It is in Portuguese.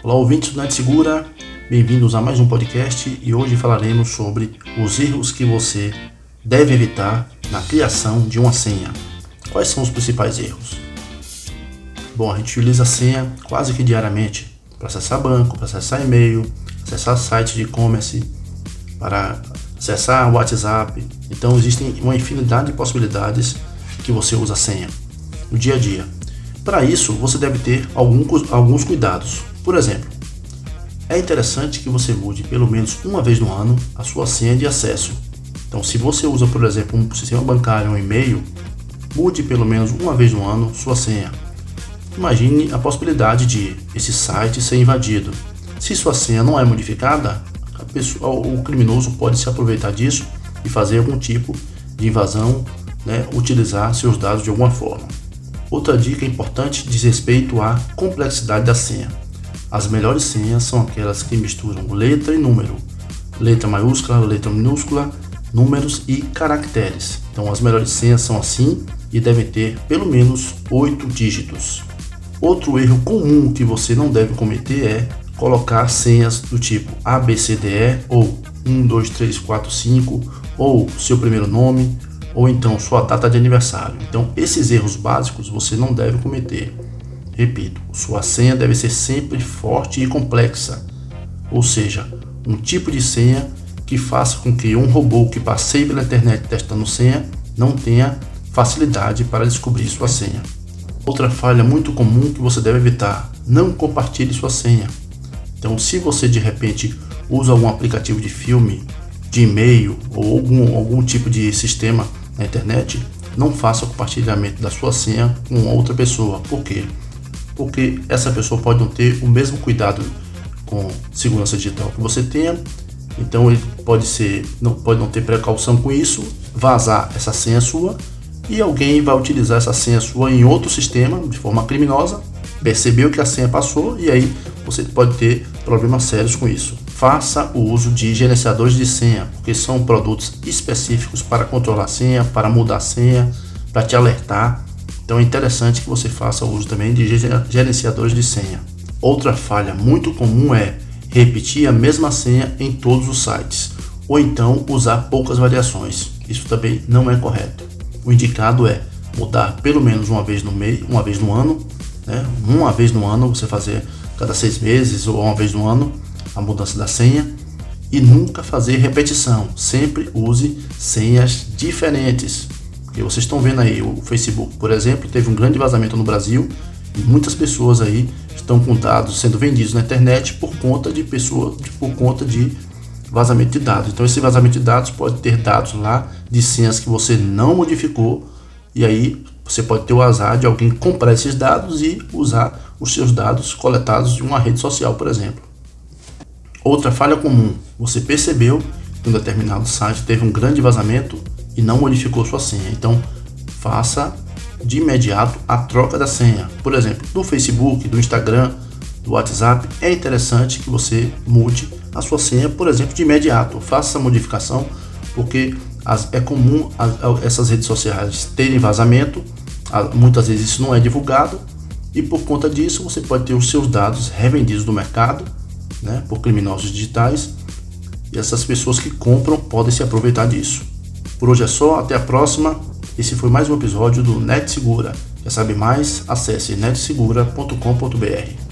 Olá, ouvintes do Net Segura, bem-vindos a mais um podcast e hoje falaremos sobre os erros que você deve evitar na criação de uma senha. Quais são os principais erros? Bom, a gente utiliza a senha quase que diariamente para acessar banco, para acessar e-mail, acessar sites de e-commerce, para acessar WhatsApp. Então existem uma infinidade de possibilidades que você usa a senha no dia a dia. Para isso, você deve ter alguns cuidados. Por exemplo, é interessante que você mude pelo menos uma vez no ano a sua senha de acesso. Então, se você usa, por exemplo, um sistema bancário, um e-mail, mude pelo menos uma vez no ano sua senha. Imagine a possibilidade de esse site ser invadido. Se sua senha não é modificada, pessoa, o criminoso pode se aproveitar disso e fazer algum tipo de invasão, né, utilizar seus dados de alguma forma. Outra dica importante diz respeito à complexidade da senha. As melhores senhas são aquelas que misturam letra e número, letra maiúscula, letra minúscula, números e caracteres. Então, as melhores senhas são assim e devem ter pelo menos oito dígitos. Outro erro comum que você não deve cometer é colocar senhas do tipo ABCDE ou 1, 2, 3, 4, 5 ou seu primeiro nome ou então sua data de aniversário. Então, esses erros básicos você não deve cometer. Repito, sua senha deve ser sempre forte e complexa, ou seja, um tipo de senha que faça com que um robô que passeie pela internet testando senha não tenha facilidade para descobrir sua senha. Outra falha muito comum que você deve evitar: não compartilhe sua senha. Então, se você de repente usa algum aplicativo de filme, de e-mail ou algum, algum tipo de sistema na internet, não faça o compartilhamento da sua senha com outra pessoa. Por quê? Porque essa pessoa pode não ter o mesmo cuidado com segurança digital que você tenha, então ele pode ser, não pode não ter precaução com isso, vazar essa senha sua e alguém vai utilizar essa senha sua em outro sistema de forma criminosa, percebeu que a senha passou e aí você pode ter problemas sérios com isso faça o uso de gerenciadores de senha, porque são produtos específicos para controlar a senha, para mudar a senha, para te alertar. Então é interessante que você faça uso também de gerenciadores de senha. Outra falha muito comum é repetir a mesma senha em todos os sites, ou então usar poucas variações. Isso também não é correto. O indicado é mudar pelo menos uma vez no mês, uma vez no ano, né? uma vez no ano, você fazer cada seis meses ou uma vez no ano a mudança da senha e nunca fazer repetição. Sempre use senhas diferentes. Porque vocês estão vendo aí, o Facebook, por exemplo, teve um grande vazamento no Brasil e muitas pessoas aí estão com dados sendo vendidos na internet por conta de pessoa, por conta de vazamento de dados. Então esse vazamento de dados pode ter dados lá de senhas que você não modificou e aí você pode ter o azar de alguém comprar esses dados e usar os seus dados coletados de uma rede social, por exemplo. Outra falha comum: você percebeu que um determinado site teve um grande vazamento e não modificou sua senha. Então, faça de imediato a troca da senha. Por exemplo, do Facebook, do Instagram, do WhatsApp, é interessante que você mude a sua senha, por exemplo, de imediato. Faça essa modificação, porque as, é comum as, essas redes sociais terem vazamento, muitas vezes isso não é divulgado, e por conta disso você pode ter os seus dados revendidos no mercado né, por criminosos digitais e essas pessoas que compram podem se aproveitar disso. Por hoje é só, até a próxima. Esse foi mais um episódio do Net Segura. Quer saber mais? Acesse netsegura.com.br.